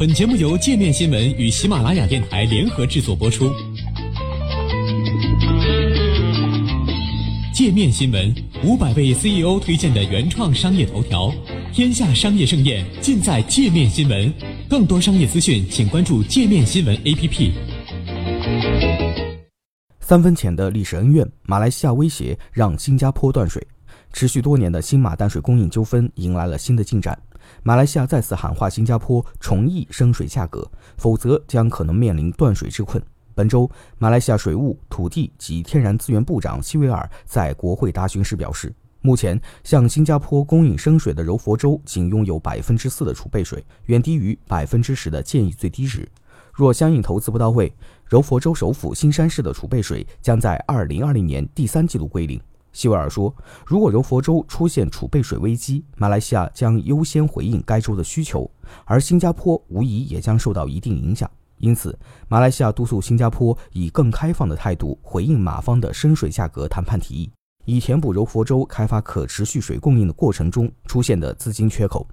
本节目由界面新闻与喜马拉雅电台联合制作播出。界面新闻五百位 CEO 推荐的原创商业头条，天下商业盛宴尽在界面新闻。更多商业资讯，请关注界面新闻 APP。三分钱的历史恩怨，马来西亚威胁让新加坡断水。持续多年的新马淡水供应纠纷迎来了新的进展。马来西亚再次喊话新加坡重议生水价格，否则将可能面临断水之困。本周，马来西亚水务、土地及天然资源部长希维尔在国会答询时表示，目前向新加坡供应生水的柔佛州仅拥有百分之四的储备水，远低于百分之十的建议最低值。若相应投资不到位，柔佛州首府新山市的储备水将在二零二零年第三季度归零。希维尔说，如果柔佛州出现储备水危机，马来西亚将优先回应该州的需求，而新加坡无疑也将受到一定影响。因此，马来西亚督促新加坡以更开放的态度回应马方的深水价格谈判提议，以填补柔佛州开发可持续水供应的过程中出现的资金缺口。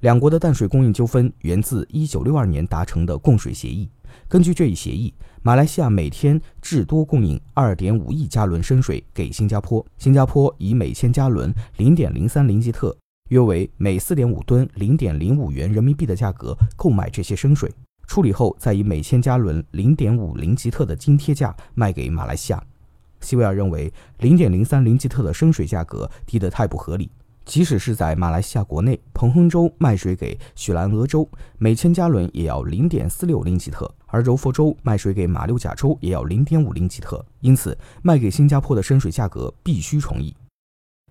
两国的淡水供应纠纷源自1962年达成的供水协议。根据这一协议，马来西亚每天至多供应2.5亿加仑深水给新加坡，新加坡以每千加仑0.03零吉特，约为每4.5吨0.05元人民币的价格购买这些深水。处理后，再以每千加仑零点五零吉特的津贴价卖给马来西亚。希维尔认为，零点零三零吉特的生水价格低得太不合理。即使是在马来西亚国内，彭亨州卖水给雪兰莪州，每千加仑也要零点四六零吉特，而柔佛州卖水给马六甲州也要零点五零吉特。因此，卖给新加坡的生水价格必须重议。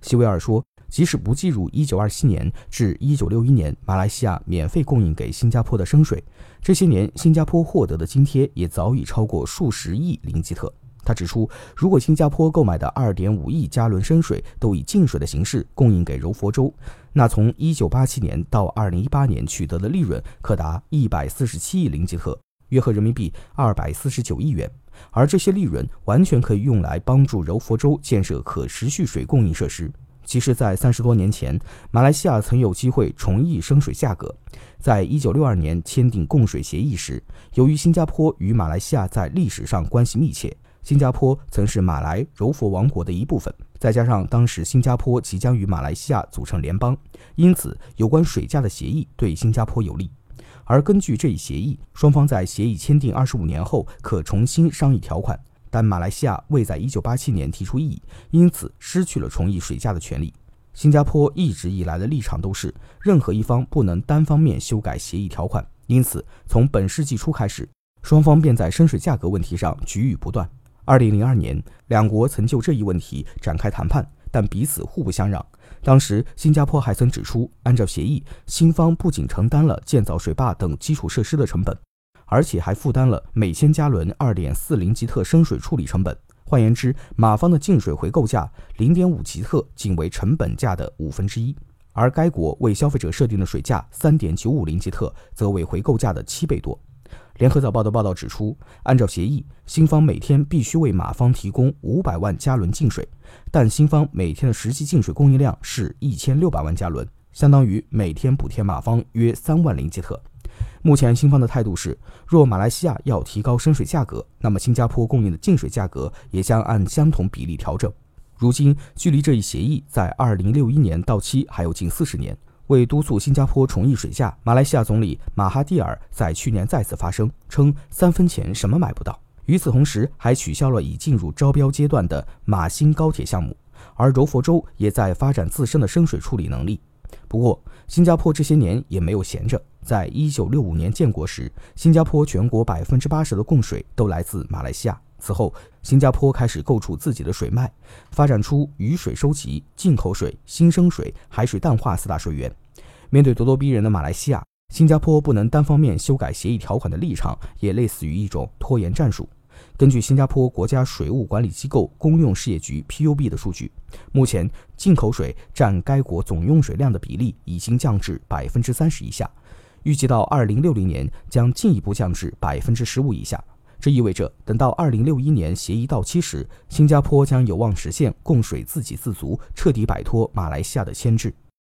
希维尔说。即使不计入1927年至1961年马来西亚免费供应给新加坡的生水，这些年新加坡获得的津贴也早已超过数十亿林吉特。他指出，如果新加坡购买的2.5亿加仑深水都以净水的形式供应给柔佛州，那从1987年到2018年取得的利润可达147亿林吉特，约合人民币249亿元。而这些利润完全可以用来帮助柔佛州建设可持续水供应设施。其实，在三十多年前，马来西亚曾有机会重议生水价格。在一九六二年签订供水协议时，由于新加坡与马来西亚在历史上关系密切，新加坡曾是马来柔佛王国的一部分，再加上当时新加坡即将与马来西亚组成联邦，因此有关水价的协议对新加坡有利。而根据这一协议，双方在协议签订二十五年后可重新商议条款。但马来西亚未在1987年提出异议，因此失去了重议水价的权利。新加坡一直以来的立场都是，任何一方不能单方面修改协议条款。因此，从本世纪初开始，双方便在深水价格问题上局域不断。2002年，两国曾就这一问题展开谈判，但彼此互不相让。当时，新加坡还曾指出，按照协议，新方不仅承担了建造水坝等基础设施的成本。而且还负担了每千加仑二点四零吉特生水处理成本。换言之，马方的净水回购价零点五吉特仅为成本价的五分之一，而该国为消费者设定的水价三点九五零吉特则为回购价的七倍多。联合早报的报道指出，按照协议，新方每天必须为马方提供五百万加仑净水，但新方每天的实际净水供应量是一千六百万加仑，相当于每天补贴马方约三万零吉特。目前，新方的态度是，若马来西亚要提高深水价格，那么新加坡供应的净水价格也将按相同比例调整。如今，距离这一协议在2061年到期还有近四十年。为督促新加坡重议水价，马来西亚总理马哈蒂尔在去年再次发声，称三分钱什么买不到。与此同时，还取消了已进入招标阶段的马新高铁项目，而柔佛州也在发展自身的深水处理能力。不过，新加坡这些年也没有闲着。在一九六五年建国时，新加坡全国百分之八十的供水都来自马来西亚。此后，新加坡开始构筑自己的水脉，发展出雨水收集、进口水、新生水、海水淡化四大水源。面对咄咄逼人的马来西亚，新加坡不能单方面修改协议条款的立场，也类似于一种拖延战术。根据新加坡国家水务管理机构公用事业局 （PUB） 的数据，目前进口水占该国总用水量的比例已经降至百分之三十以下，预计到二零六零年将进一步降至百分之十五以下。这意味着，等到二零六一年协议到期时，新加坡将有望实现供水自给自足，彻底摆脱马来西亚的牵制。